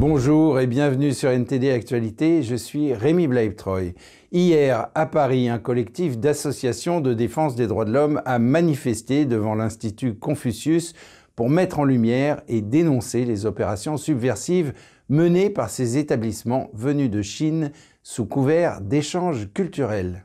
Bonjour et bienvenue sur NTD Actualité, je suis Rémi Blaibtroy. Hier, à Paris, un collectif d'associations de défense des droits de l'homme a manifesté devant l'Institut Confucius pour mettre en lumière et dénoncer les opérations subversives menées par ces établissements venus de Chine sous couvert d'échanges culturels.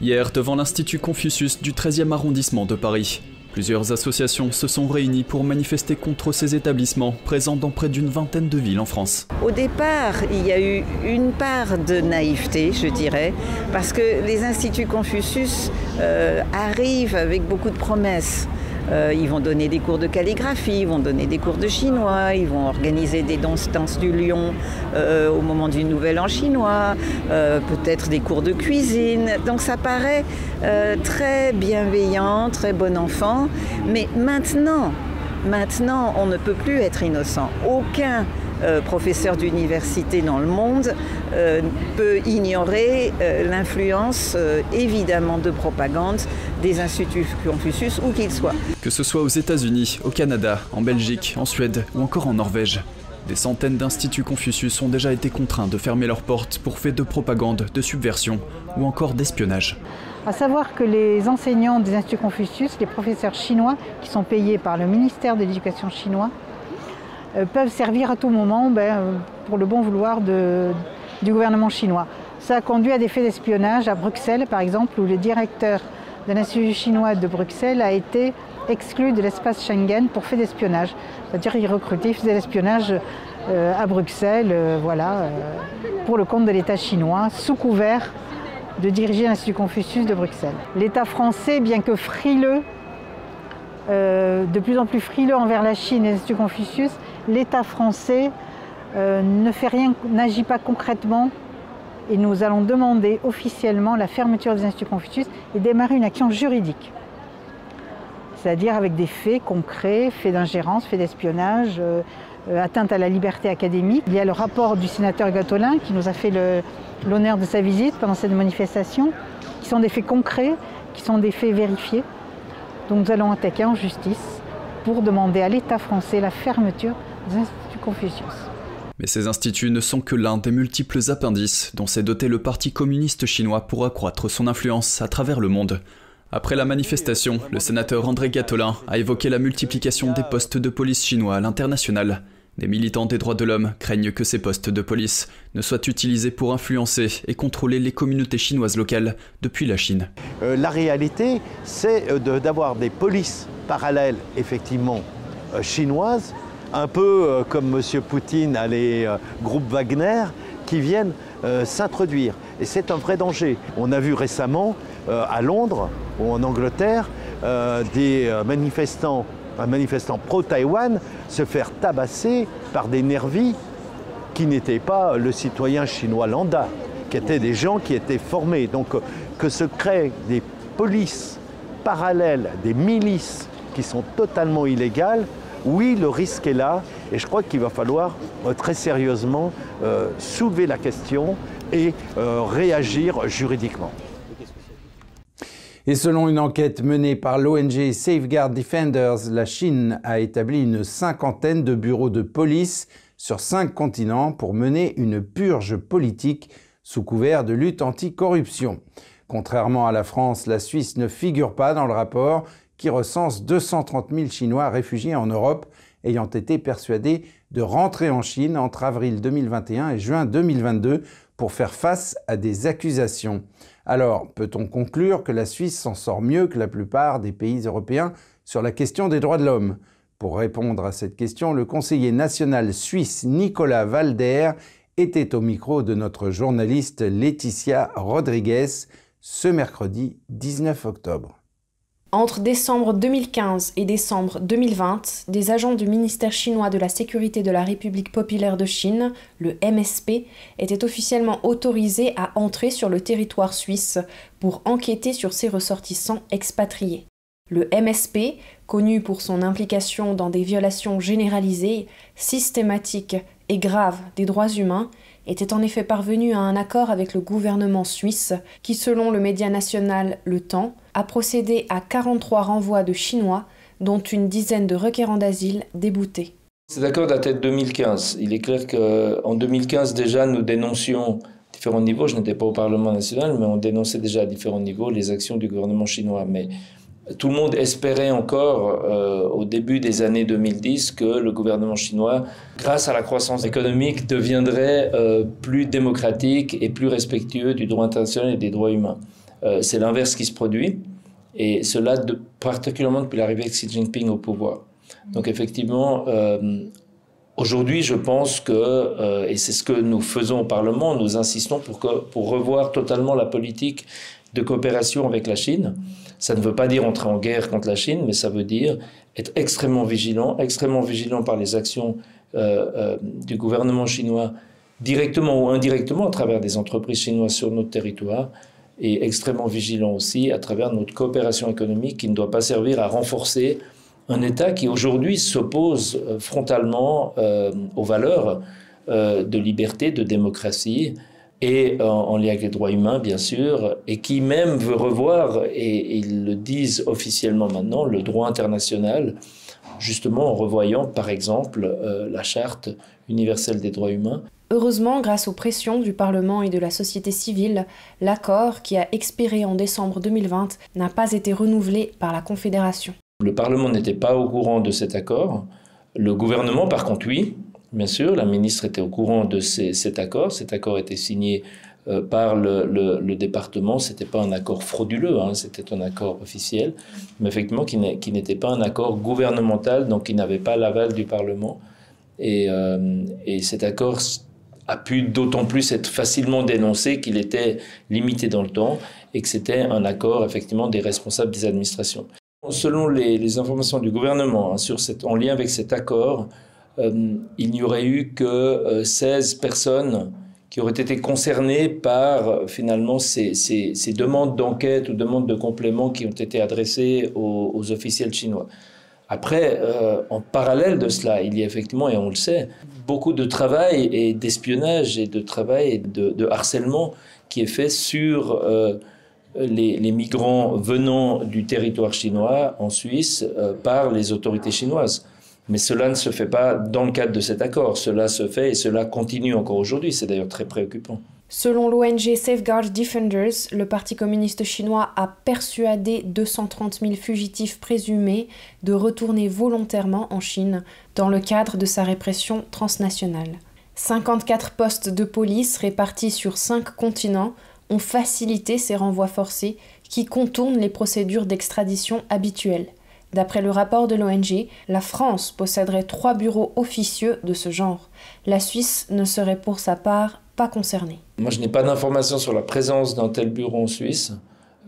Hier, devant l'Institut Confucius du 13e arrondissement de Paris, Plusieurs associations se sont réunies pour manifester contre ces établissements présents dans près d'une vingtaine de villes en France. Au départ, il y a eu une part de naïveté, je dirais, parce que les instituts Confucius euh, arrivent avec beaucoup de promesses. Euh, ils vont donner des cours de calligraphie, ils vont donner des cours de chinois, ils vont organiser des danses, du lion euh, au moment du nouvel an chinois, euh, peut-être des cours de cuisine. Donc ça paraît très bienveillant, très bon enfant. Mais maintenant, maintenant, on ne peut plus être innocent. Aucun euh, professeur d'université dans le monde euh, peut ignorer euh, l'influence évidemment de propagande des instituts Confucius, où qu'ils soient. Que ce soit aux États-Unis, au Canada, en Belgique, en Suède ou encore en Norvège. Des centaines d'instituts Confucius ont déjà été contraints de fermer leurs portes pour faits de propagande, de subversion ou encore d'espionnage. À savoir que les enseignants des instituts Confucius, les professeurs chinois qui sont payés par le ministère de l'Éducation chinois, euh, peuvent servir à tout moment ben, euh, pour le bon vouloir du gouvernement chinois. Ça a conduit à des faits d'espionnage à Bruxelles, par exemple, où le directeur de l'Institut chinois de Bruxelles a été exclu de l'espace Schengen pour fait d'espionnage. C'est-à-dire qu'il recrutait, il faisait l'espionnage euh, à Bruxelles, voilà, pour le compte de l'État chinois, sous couvert de diriger l'Institut Confucius de Bruxelles. L'État français, bien que frileux, de plus en plus frileux envers la Chine et l'Institut Confucius, l'État français euh, ne fait rien, n'agit pas concrètement et nous allons demander officiellement la fermeture des instituts Confucius et démarrer une action juridique. C'est-à-dire avec des faits concrets, faits d'ingérence, faits d'espionnage, euh, euh, atteinte à la liberté académique. Il y a le rapport du sénateur Gatolin qui nous a fait l'honneur de sa visite pendant cette manifestation, qui sont des faits concrets, qui sont des faits vérifiés. Donc nous allons attaquer en justice pour demander à l'État français la fermeture instituts Confucius. Mais ces instituts ne sont que l'un des multiples appendices dont s'est doté le Parti communiste chinois pour accroître son influence à travers le monde. Après la manifestation, le sénateur André Gatolin a évoqué la multiplication des postes de police chinois à l'international. Des militants des droits de l'homme craignent que ces postes de police ne soient utilisés pour influencer et contrôler les communautés chinoises locales depuis la Chine. Euh, la réalité, c'est euh, d'avoir des polices parallèles, effectivement, euh, chinoises, un peu euh, comme M. Poutine a les euh, groupes Wagner qui viennent euh, s'introduire. Et c'est un vrai danger. On a vu récemment à Londres ou en Angleterre des manifestants, un manifestant pro-Taïwan se faire tabasser par des nervis qui n'étaient pas le citoyen chinois lambda, qui étaient des gens qui étaient formés. Donc que se créent des polices parallèles, des milices qui sont totalement illégales, oui, le risque est là et je crois qu'il va falloir euh, très sérieusement euh, soulever la question et euh, réagir juridiquement. Et selon une enquête menée par l'ONG Safeguard Defenders, la Chine a établi une cinquantaine de bureaux de police sur cinq continents pour mener une purge politique sous couvert de lutte anticorruption. Contrairement à la France, la Suisse ne figure pas dans le rapport qui recense 230 000 Chinois réfugiés en Europe ayant été persuadés de rentrer en Chine entre avril 2021 et juin 2022 pour faire face à des accusations. Alors, peut-on conclure que la Suisse s'en sort mieux que la plupart des pays européens sur la question des droits de l'homme? Pour répondre à cette question, le conseiller national suisse Nicolas Valder était au micro de notre journaliste Laetitia Rodriguez ce mercredi 19 octobre. Entre décembre 2015 et décembre 2020, des agents du ministère chinois de la Sécurité de la République populaire de Chine, le MSP, étaient officiellement autorisés à entrer sur le territoire suisse pour enquêter sur ces ressortissants expatriés. Le MSP, connu pour son implication dans des violations généralisées, systématiques et graves des droits humains, était en effet parvenu à un accord avec le gouvernement suisse qui, selon le média national Le Temps, a procédé à 43 renvois de Chinois, dont une dizaine de requérants d'asile déboutés. Cet accord date de 2015. Il est clair qu'en 2015 déjà nous dénoncions à différents niveaux, je n'étais pas au Parlement national, mais on dénonçait déjà à différents niveaux les actions du gouvernement chinois. Mais tout le monde espérait encore euh, au début des années 2010 que le gouvernement chinois, grâce à la croissance économique, deviendrait euh, plus démocratique et plus respectueux du droit international et des droits humains. Euh, c'est l'inverse qui se produit, et cela particulièrement depuis l'arrivée de Xi Jinping au pouvoir. Donc effectivement, aujourd'hui, je pense que, et c'est ce que nous faisons au Parlement, nous insistons pour, que, pour revoir totalement la politique de coopération avec la Chine. Ça ne veut pas dire entrer en guerre contre la Chine, mais ça veut dire être extrêmement vigilant, extrêmement vigilant par les actions euh, euh, du gouvernement chinois, directement ou indirectement à travers des entreprises chinoises sur notre territoire, et extrêmement vigilant aussi à travers notre coopération économique qui ne doit pas servir à renforcer un État qui aujourd'hui s'oppose euh, frontalement aux valeurs de liberté, de démocratie, et en, lien avec les droits humains, bien sûr, et qui même veut revoir, et, ils le disent officiellement maintenant, le droit international, justement en revoyant, par exemple, euh, la charte universelle des droits humains. Heureusement, grâce aux pressions du Parlement et de la société civile, l'accord, qui a expiré en décembre 2020, n'a pas été renouvelé par la Confédération. Le Parlement n'était pas au courant de cet accord. Le gouvernement, par contre, oui. Bien sûr, la ministre était au courant de cet accord. Cet accord était signé euh, par le, département. Ce n'était pas un accord frauduleux, hein, c'était un accord officiel, mais effectivement qui n'était pas un accord gouvernemental, donc qui n'avait pas l'aval du Parlement. Euh, et, cet accord a pu d'autant plus être facilement dénoncé qu'il était limité dans le temps et que c'était un accord effectivement des responsables des administrations. Selon les, informations du gouvernement hein, sur cette, en lien avec cet accord, euh, il n'y aurait eu que 16 euh, personnes qui auraient été concernées par euh, finalement ces, demandes d'enquête ou demandes de complément qui ont été adressées aux, officiels chinois. Après, en parallèle de cela, il y a effectivement, et on le sait, beaucoup de travail et d'espionnage et de travail et de, harcèlement qui est fait sur les, les, migrants venant du territoire chinois en Suisse par les autorités chinoises. Mais cela ne se fait pas dans le cadre de cet accord. Cela se fait et cela continue encore aujourd'hui. C'est d'ailleurs très préoccupant. Selon l'ONG Safeguard Defenders, le Parti communiste chinois a persuadé 230 000 fugitifs présumés de retourner volontairement en Chine dans le cadre de sa répression transnationale. 54 postes de police répartis sur 5 continents ont facilité ces renvois forcés qui contournent les procédures d'extradition habituelles. D'après le rapport de l'ONG, la France posséderait trois bureaux officieux de ce genre. La Suisse ne serait pour sa part pas. Moi, je n'ai pas d'informations sur la présence d'un tel bureau en Suisse.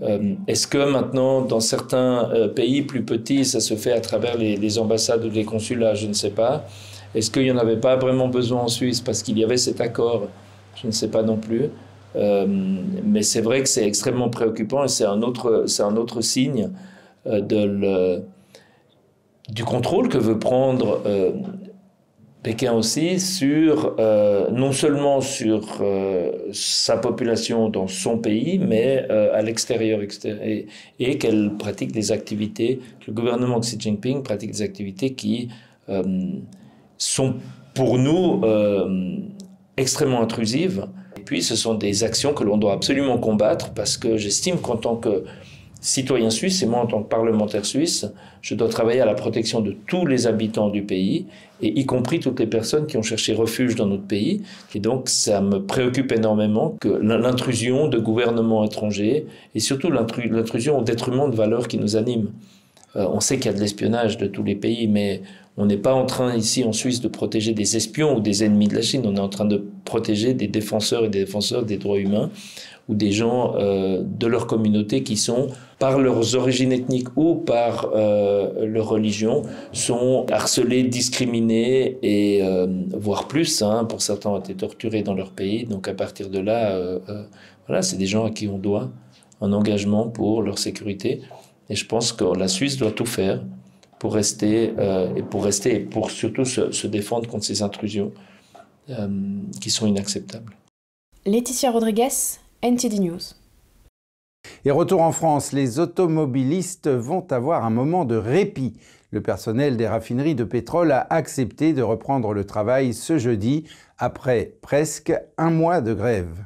Euh, est-ce que maintenant, dans certains euh, pays plus petits, ça se fait à travers les, ambassades ou les consulats? Je ne sais pas. Est-ce qu'il n'y en avait pas vraiment besoin en Suisse parce qu'il y avait cet accord? Je ne sais pas non plus. Euh, mais c'est vrai que c'est extrêmement préoccupant et c'est un autre, signe du contrôle que veut prendre Pékin aussi sur euh, non seulement sur sa population dans son pays, mais à l'extérieur et, et qu'elle pratique des activités. Le gouvernement Xi Jinping pratique des activités qui sont pour nous extrêmement intrusives. Et puis, ce sont des actions que l'on doit absolument combattre parce que j'estime qu'en tant que citoyen suisse et moi en tant que parlementaire suisse, je dois travailler à la protection de tous les habitants du pays et y compris toutes les personnes qui ont cherché refuge dans notre pays. Et donc ça me préoccupe énormément que l'intrusion de gouvernements étrangers et surtout l'intrusion au détriment de valeurs qui nous animent. Euh, on sait qu'il y a de l'espionnage de tous les pays, mais on n'est pas en train ici en Suisse de protéger des espions ou des ennemis de la Chine, on est en train de protéger des défenseurs et des défenseurs des droits humains ou des gens euh, de leur communauté qui sont, par leurs origines ethniques ou par euh, leur religion, sont harcelés, discriminés et euh, voire plus. Hein, pour certains ont été torturés dans leur pays. Donc à partir de là, voilà, c'est des gens à qui on doit un engagement pour leur sécurité. Et je pense que la Suisse doit tout faire pour rester et pour rester et pour surtout se, se défendre contre ces intrusions qui sont inacceptables. Laetitia Rodriguez NTD News. Et retour en France, les automobilistes vont avoir un moment de répit. Le personnel des raffineries de pétrole a accepté de reprendre le travail ce jeudi après presque un mois de grève.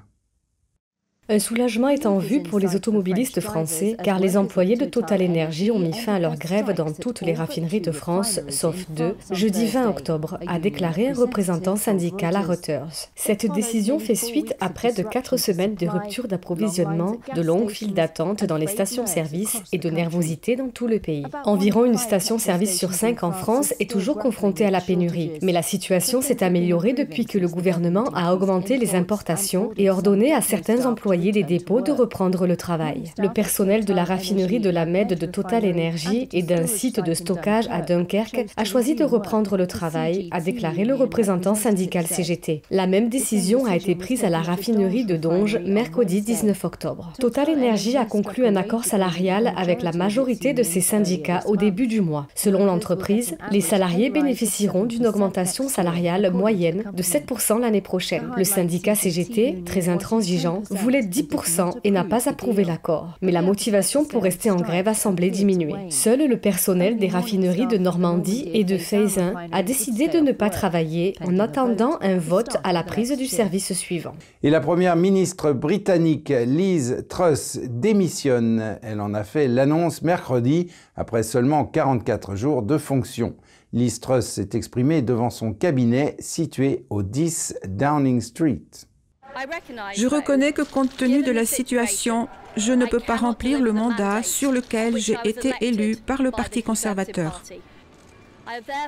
Un soulagement est en vue pour les automobilistes français, car les employés de Total Energy ont mis fin à leur grève dans toutes les raffineries de France, sauf deux, jeudi 20 octobre, a déclaré un représentant syndical à Reuters. Cette décision fait suite à près de quatre semaines de rupture d'approvisionnement, de longues files d'attente dans les stations-service et de nervosité dans tout le pays. Environ une station-service sur cinq en France est toujours confrontée à la pénurie, mais la situation s'est améliorée depuis que le gouvernement a augmenté les importations et ordonné à certains employés des dépôts de reprendre le travail. Le personnel de la raffinerie de la Med de Total Energy et d'un site de stockage à Dunkerque a choisi de reprendre le travail, a déclaré le représentant syndical CGT. La même décision a été prise à la raffinerie de Donge mercredi 19 octobre. Total Energy a conclu un accord salarial avec la majorité de ses syndicats au début du mois. Selon l'entreprise, les salariés bénéficieront d'une augmentation salariale moyenne de 7% l'année prochaine. Le syndicat CGT, très intransigeant, voulait 10% et n'a pas approuvé l'accord. Mais la motivation pour rester en grève a semblé diminuer. Seul le personnel des raffineries de Normandie et de Feyzin a décidé de ne pas travailler en attendant un vote à la prise du service suivant. Et la première ministre britannique Liz Truss démissionne. Elle en a fait l'annonce mercredi après seulement 44 jours de fonction. Liz Truss s'est exprimée devant son cabinet situé au 10 Downing Street. Je reconnais que compte tenu de la situation, je ne peux pas remplir le mandat sur lequel j'ai été élu par le Parti conservateur.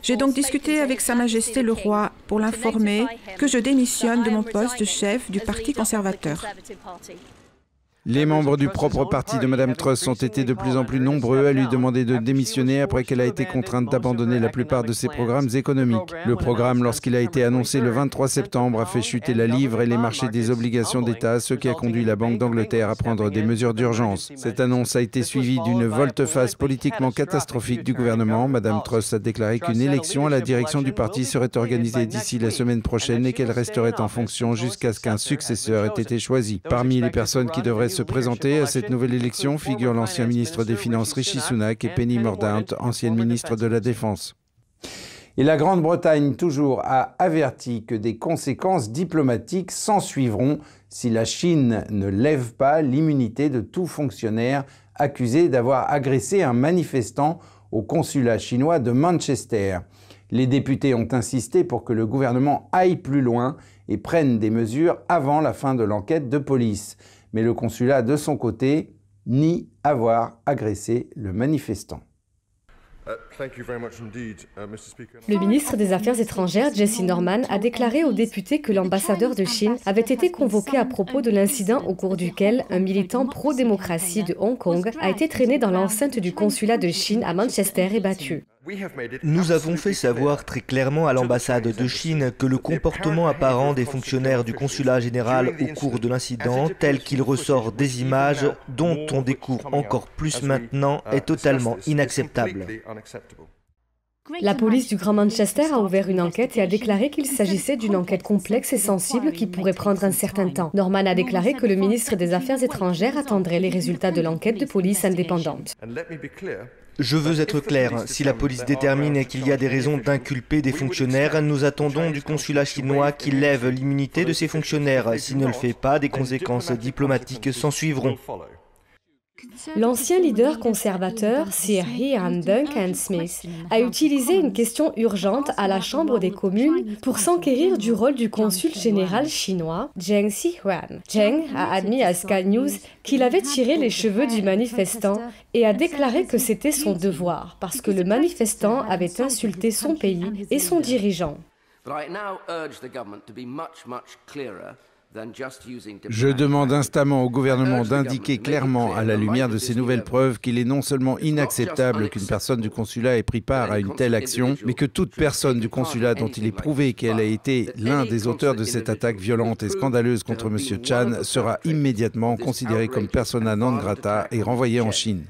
J'ai donc discuté avec Sa Majesté le Roi pour l'informer que je démissionne de mon poste de chef du Parti conservateur. Les membres du propre parti de Mme Truss ont été de plus en plus nombreux à lui demander de démissionner après qu'elle a été contrainte d'abandonner la plupart de ses programmes économiques. Le programme, lorsqu'il a été annoncé le 23 septembre, a fait chuter la livre et les marchés des obligations d'État, ce qui a conduit la Banque d'Angleterre à prendre des mesures d'urgence. Cette annonce a été suivie d'une volte-face politiquement catastrophique du gouvernement. Mme Truss a déclaré qu'une élection à la direction du parti serait organisée d'ici la semaine prochaine et qu'elle resterait en fonction jusqu'à ce qu'un successeur ait été choisi. Parmi les personnes qui devraient se présenter à cette nouvelle élection figurent l'ancien ministre des Finances Rishi Sunak et Penny Mordaunt, ancienne ministre de la Défense. Et la Grande-Bretagne, toujours, a averti que des conséquences diplomatiques s'ensuivront si la Chine ne lève pas l'immunité de tout fonctionnaire accusé d'avoir agressé un manifestant au consulat chinois de Manchester. Les députés ont insisté pour que le gouvernement aille plus loin et prenne des mesures avant la fin de l'enquête de police mais le consulat, de son côté, nie avoir agressé le manifestant. Uh, le ministre des Affaires étrangères, Jesse Norman, a déclaré aux députés que l'ambassadeur de Chine avait été convoqué à propos de l'incident au cours duquel un militant pro-démocratie de Hong Kong a été traîné dans l'enceinte du consulat de Chine à Manchester et battu. Nous avons fait savoir très clairement à l'ambassade de Chine que le comportement apparent des fonctionnaires du consulat général au cours de l'incident, tel qu'il ressort des images dont on découvre encore plus maintenant, est totalement inacceptable. La police du Grand Manchester a ouvert une enquête et a déclaré qu'il s'agissait d'une enquête complexe et sensible qui pourrait prendre un certain temps. Norman a déclaré que le ministre des Affaires étrangères attendrait les résultats de l'enquête de police indépendante. Je veux être clair, si la police détermine qu'il y a des raisons d'inculper des fonctionnaires, nous attendons du consulat chinois qu'il lève l'immunité de ces fonctionnaires. S'il ne le fait pas, des conséquences diplomatiques s'en suivront. L'ancien leader conservateur, Sir Ian Duncan Smith, a utilisé une question urgente à la Chambre des communes pour s'enquérir du rôle du consul général chinois, Zheng Xihuan. Zheng a admis à Sky News qu'il avait tiré les cheveux du manifestant et a déclaré que c'était son devoir parce que le manifestant avait insulté son pays et son dirigeant. Je demande instamment au gouvernement d'indiquer clairement, à la lumière de ces nouvelles preuves, qu'il est non seulement inacceptable qu'une personne du consulat ait pris part à une telle action, mais que toute personne du consulat dont il est prouvé qu'elle a été l'un des auteurs de cette attaque violente et scandaleuse contre M. Chan sera immédiatement considérée comme persona non grata et renvoyée en Chine.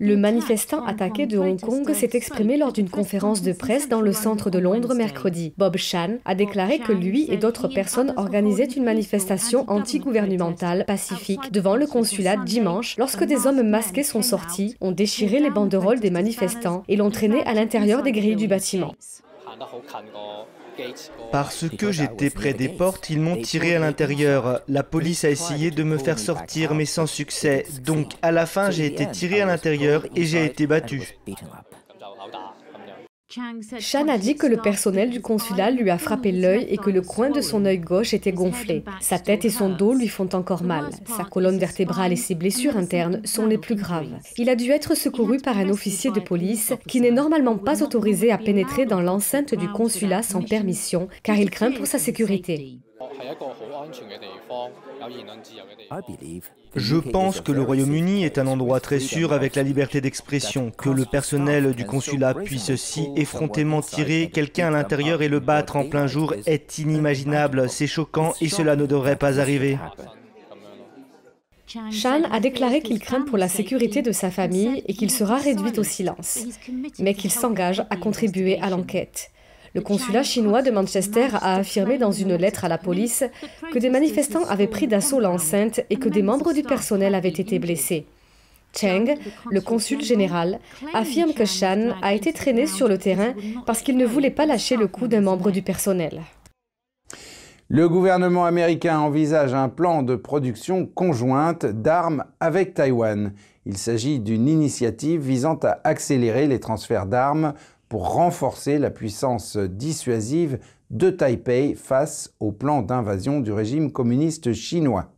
Le manifestant attaqué de Hong Kong s'est exprimé lors d'une conférence de presse dans le centre de Londres mercredi. Bob Chan a déclaré que lui et d'autres personnes organisaient une manifestation anti-gouvernementale pacifique devant le consulat dimanche lorsque des hommes masqués sont sortis, ont déchiré les banderoles des manifestants et l'ont traîné à l'intérieur des grilles du bâtiment. Parce que j'étais près des portes, ils m'ont tiré à l'intérieur. La police a essayé de me faire sortir, mais sans succès. Donc, à la fin, j'ai été tiré à l'intérieur et j'ai été battu. Chan a dit que le personnel du consulat lui a frappé l'œil et que le coin de son œil gauche était gonflé. Sa tête et son dos lui font encore mal. Sa colonne vertébrale et ses blessures internes sont les plus graves. Il a dû être secouru par un officier de police qui n'est normalement pas autorisé à pénétrer dans l'enceinte du consulat sans permission car il craint pour sa sécurité. Je pense que le Royaume-Uni est un endroit très sûr avec la liberté d'expression. Que le personnel du consulat puisse si effrontément tirer quelqu'un à l'intérieur et le battre en plein jour est inimaginable, c'est choquant et cela ne devrait pas arriver. Shan a déclaré qu'il craint pour la sécurité de sa famille et qu'il sera réduit au silence, mais qu'il s'engage à contribuer à l'enquête. Le consulat chinois de Manchester a affirmé dans une lettre à la police que des manifestants avaient pris d'assaut l'enceinte et que des membres du personnel avaient été blessés. Cheng, le consul général, affirme que Shan a été traîné sur le terrain parce qu'il ne voulait pas lâcher le coup d'un membre du personnel. Le gouvernement américain envisage un plan de production conjointe d'armes avec Taïwan. Il s'agit d'une initiative visant à accélérer les transferts d'armes pour renforcer la puissance dissuasive de Taipei face au plan d'invasion du régime communiste chinois.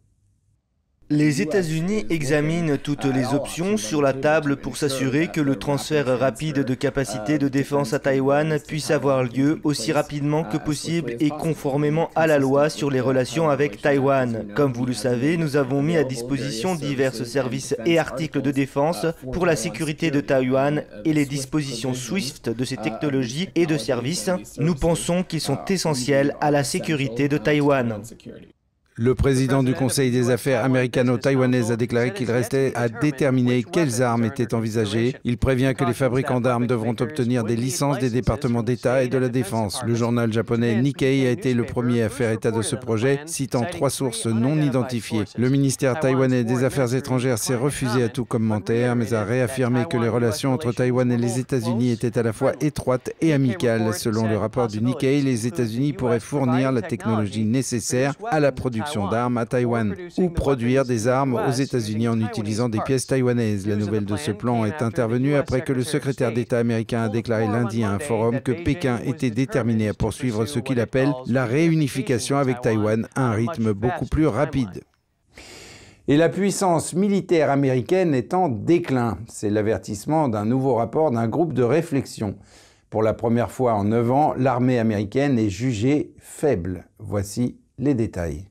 Les États-Unis examinent toutes les options sur la table pour s'assurer que le transfert rapide de capacités de défense à Taïwan puisse avoir lieu aussi rapidement que possible et conformément à la loi sur les relations avec Taïwan. Comme vous le savez, nous avons mis à disposition divers services et articles de défense pour la sécurité de Taïwan et les dispositions SWIFT de ces technologies et de services. Nous pensons qu'ils sont essentiels à la sécurité de Taïwan. Le président du Conseil des affaires américano-taïwanaises a déclaré qu'il restait à déterminer quelles armes étaient envisagées. Il prévient que les fabricants d'armes devront obtenir des licences des départements d'État et de la Défense. Le journal japonais Nikkei a été le premier à faire état de ce projet, citant trois sources non identifiées. Le ministère taïwanais des Affaires étrangères s'est refusé à tout commentaire, mais a réaffirmé que les relations entre Taïwan et les États-Unis étaient à la fois étroites et amicales. Selon le rapport du Nikkei, les États-Unis pourraient fournir la technologie nécessaire à la production d'armes à Taïwan ou produire des armes aux États-Unis en utilisant des pièces taïwanaises. La nouvelle de ce plan est intervenue après que le secrétaire d'État américain a déclaré lundi à un forum que Pékin était déterminé à poursuivre ce qu'il appelle la réunification avec Taïwan à un rythme beaucoup plus rapide. Et la puissance militaire américaine est en déclin. C'est l'avertissement d'un nouveau rapport d'un groupe de réflexion. Pour la première fois en 9 ans, l'armée américaine est jugée faible. Voici les détails.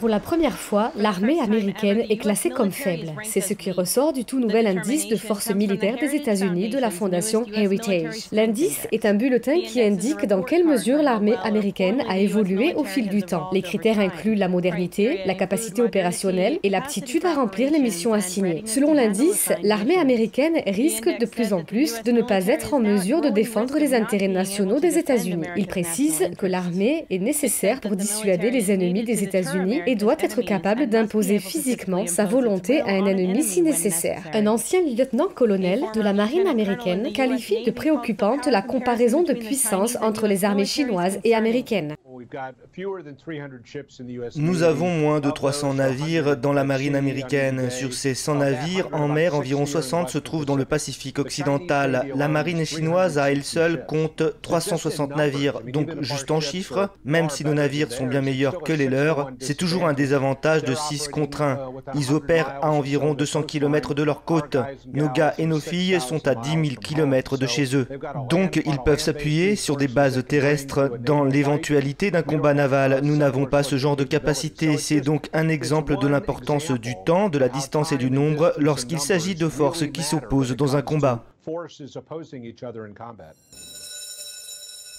Pour la première fois, l'armée américaine est classée comme faible. C'est ce qui ressort du tout nouvel indice de force militaire des États-Unis de la fondation Heritage. L'indice est un bulletin qui indique dans quelle mesure l'armée américaine a évolué au fil du temps. Les critères incluent la modernité, la capacité opérationnelle et l'aptitude à remplir les missions assignées. Selon l'indice, l'armée américaine risque de plus en plus de ne pas être en mesure de défendre les intérêts nationaux des États-Unis. Il précise que l'armée est nécessaire pour dissuader les ennemis des États-Unis et doit être capable d'imposer physiquement sa volonté à un ennemi si nécessaire. Un ancien lieutenant-colonel de la marine américaine qualifie de préoccupante la comparaison de puissance entre les armées chinoises et américaines. Nous avons moins de 300 navires dans la marine américaine. Sur ces 100 navires, en mer, environ 60 se trouvent dans le Pacifique occidental. La marine chinoise à elle seule compte 360 navires. Donc, juste en chiffres, même si nos navires sont bien meilleurs que les leurs, c'est toujours un désavantage de 6 contre 1. Ils opèrent à environ 200 km de leur côte. Nos gars et nos filles sont à 10 000 km de chez eux. Donc, ils peuvent s'appuyer sur des bases terrestres dans l'éventualité d'un combat naval. Nous n'avons pas ce genre de capacité. C'est donc un exemple de l'importance du temps, de la distance et du nombre lorsqu'il s'agit de forces qui s'opposent dans un combat.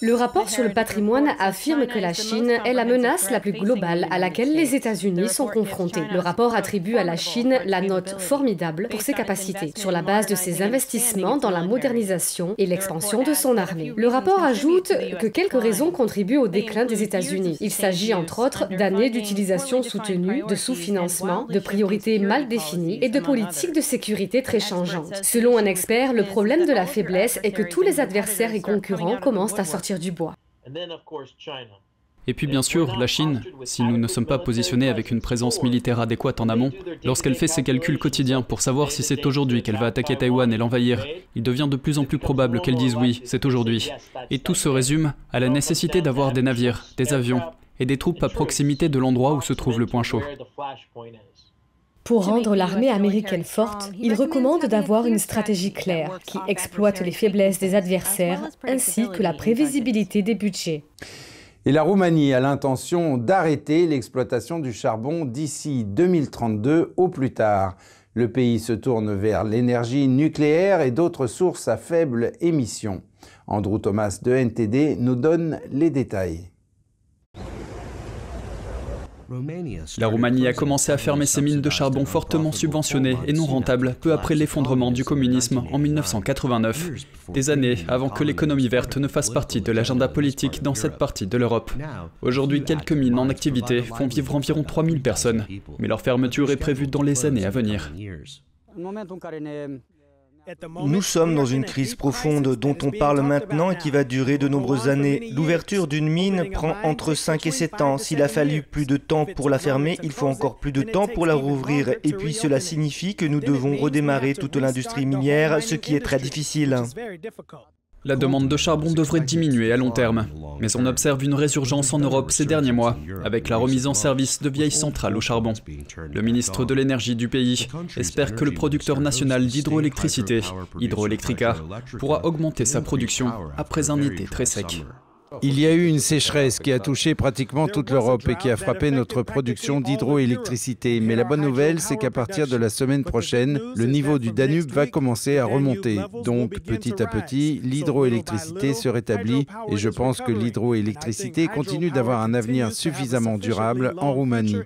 Le rapport sur le patrimoine affirme que la Chine est la menace la plus globale à laquelle les États-Unis sont confrontés. Le rapport attribue à la Chine la note formidable pour ses capacités, sur la base de ses investissements dans la modernisation et l'expansion de son armée. Le rapport ajoute que quelques raisons contribuent au déclin des États-Unis. Il s'agit entre autres d'années d'utilisation soutenue, de sous-financement, de priorités mal définies et de politiques de sécurité très changeantes. Selon un expert, le problème de la faiblesse est que tous les adversaires et concurrents commencent à sortir du bois. Et puis bien sûr, la Chine, si nous ne sommes pas positionnés avec une présence militaire adéquate en amont, lorsqu'elle fait ses calculs quotidiens pour savoir si c'est aujourd'hui qu'elle va attaquer Taïwan et l'envahir, il devient de plus en plus probable qu'elle dise oui, c'est aujourd'hui. Et tout se résume à la nécessité d'avoir des navires, des avions et des troupes à proximité de l'endroit où se trouve le point chaud. Pour rendre l'armée américaine forte, il recommande d'avoir une stratégie claire qui exploite les faiblesses des adversaires ainsi que la prévisibilité des budgets. Et la Roumanie a l'intention d'arrêter l'exploitation du charbon d'ici 2032 au plus tard. Le pays se tourne vers l'énergie nucléaire et d'autres sources à faible émission. Andrew Thomas de NTD nous donne les détails. La Roumanie a commencé à fermer ses mines de charbon fortement subventionnées et non rentables peu après l'effondrement du communisme en 1989, des années avant que l'économie verte ne fasse partie de l'agenda politique dans cette partie de l'Europe. Aujourd'hui, quelques mines en activité font vivre environ 3000 personnes, mais leur fermeture est prévue dans les années à venir. Nous sommes dans une crise profonde dont on parle maintenant et qui va durer de nombreuses années. L'ouverture d'une mine prend entre 5 et 7 ans. S'il a fallu plus de temps pour la fermer, il faut encore plus de temps pour la rouvrir. Et puis cela signifie que nous devons redémarrer toute l'industrie minière, ce qui est très difficile. La demande de charbon devrait diminuer à long terme, mais on observe une résurgence en Europe ces derniers mois, avec la remise en service de vieilles centrales au charbon. Le ministre de l'énergie du pays espère que le producteur national d'hydroélectricité, Hydroelectrica, pourra augmenter sa production après un été très sec. Il y a eu une sécheresse qui a touché pratiquement toute l'Europe et qui a frappé notre production d'hydroélectricité. Mais la bonne nouvelle, c'est qu'à partir de la semaine prochaine, le niveau du Danube va commencer à remonter. Donc, petit à petit, l'hydroélectricité se rétablit et je pense que l'hydroélectricité continue d'avoir un avenir suffisamment durable en Roumanie.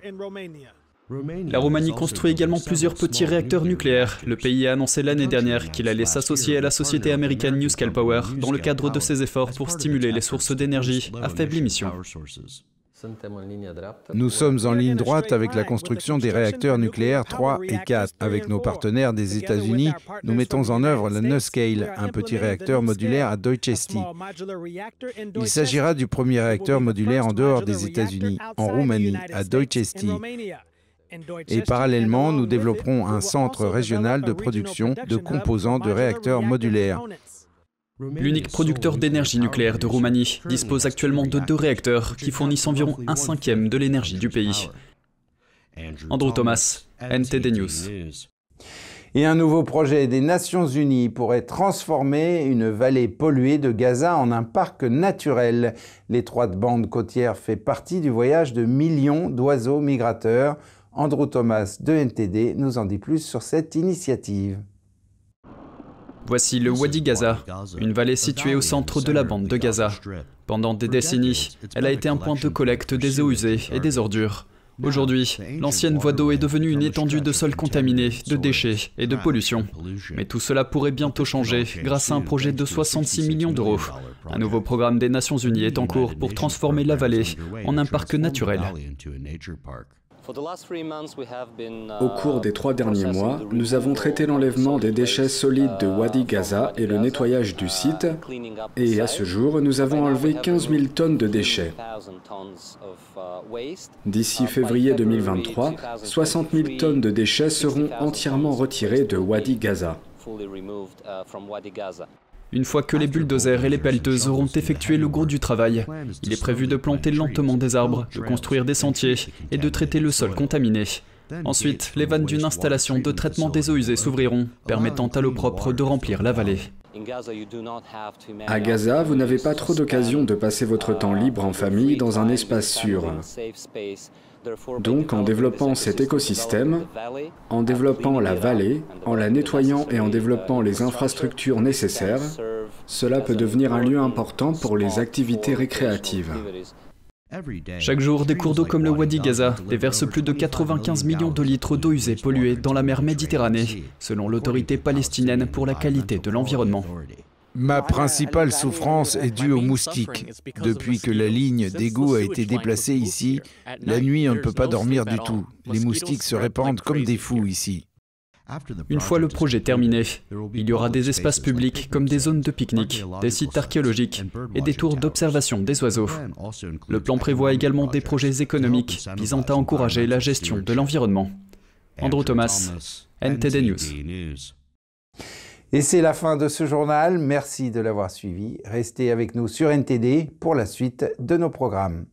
La Roumanie construit également plusieurs petits réacteurs nucléaires. Le pays a annoncé l'année dernière qu'il allait s'associer à la société américaine NuScale Power dans le cadre de ses efforts pour stimuler les sources d'énergie à faible émission. Nous sommes en ligne droite avec la construction des réacteurs nucléaires 3 et 4. Avec nos partenaires des États-Unis, nous mettons en œuvre la NuScale, un petit réacteur modulaire à Doicești. Il s'agira du premier réacteur modulaire en dehors des États-Unis, en Roumanie, à Doicești. Et parallèlement, nous développerons un centre régional de production de composants de réacteurs modulaires. L'unique producteur d'énergie nucléaire de Roumanie dispose actuellement de deux réacteurs qui fournissent environ un cinquième de l'énergie du pays. Andrew Thomas, NTD News. Et un nouveau projet des Nations Unies pourrait transformer une vallée polluée de Gaza en un parc naturel. L'étroite bande côtière fait partie du voyage de millions d'oiseaux migrateurs Andrew Thomas de NTD nous en dit plus sur cette initiative. Voici le Wadi Gaza, une vallée située au centre de la bande de Gaza. Pendant des décennies, elle a été un point de collecte des eaux usées et des ordures. Aujourd'hui, l'ancienne voie d'eau est devenue une étendue de sol contaminé, de déchets et de pollution. Mais tout cela pourrait bientôt changer grâce à un projet de 66 millions d'euros. Un nouveau programme des Nations Unies est en cours pour transformer la vallée en un parc naturel. Au cours des trois derniers mois, nous avons traité l'enlèvement des déchets solides de Wadi Gaza et le nettoyage du site. Et à ce jour, nous avons enlevé 15 000 tonnes de déchets. D'ici février 2023, 60 000 tonnes de déchets seront entièrement retirées de Wadi Gaza. Une fois que les bulldozers et les pelleteuses auront effectué le gros du travail, il est prévu de planter lentement des arbres, de construire des sentiers et de traiter le sol contaminé. Ensuite, les vannes d'une installation de traitement des eaux usées s'ouvriront, permettant à l'eau propre de remplir la vallée. À Gaza, vous n'avez pas trop d'occasion de passer votre temps libre en famille dans un espace sûr. Donc en développant cet écosystème, en développant la vallée, en la nettoyant et en développant les infrastructures nécessaires, Cela peut devenir un lieu important pour les activités récréatives. Chaque jour, des cours d'eau comme le Wadi Gaza déversent plus de 95 millions de litres d'eau usée polluée dans la mer Méditerranée, selon l'autorité palestinienne pour la qualité de l'environnement. Ma principale souffrance est due aux moustiques. Depuis que la ligne d'égout a été déplacée ici, la nuit on ne peut pas dormir du tout. Les moustiques se répandent comme des fous ici. Une fois le projet terminé, il y aura des espaces publics comme des zones de pique-nique, des sites archéologiques et des tours d'observation des oiseaux. Le plan prévoit également des projets économiques visant à encourager la gestion de l'environnement. Andrew Thomas, NTD News. Et c'est la fin de ce journal. Merci de l'avoir suivi. Restez avec nous sur NTD pour la suite de nos programmes.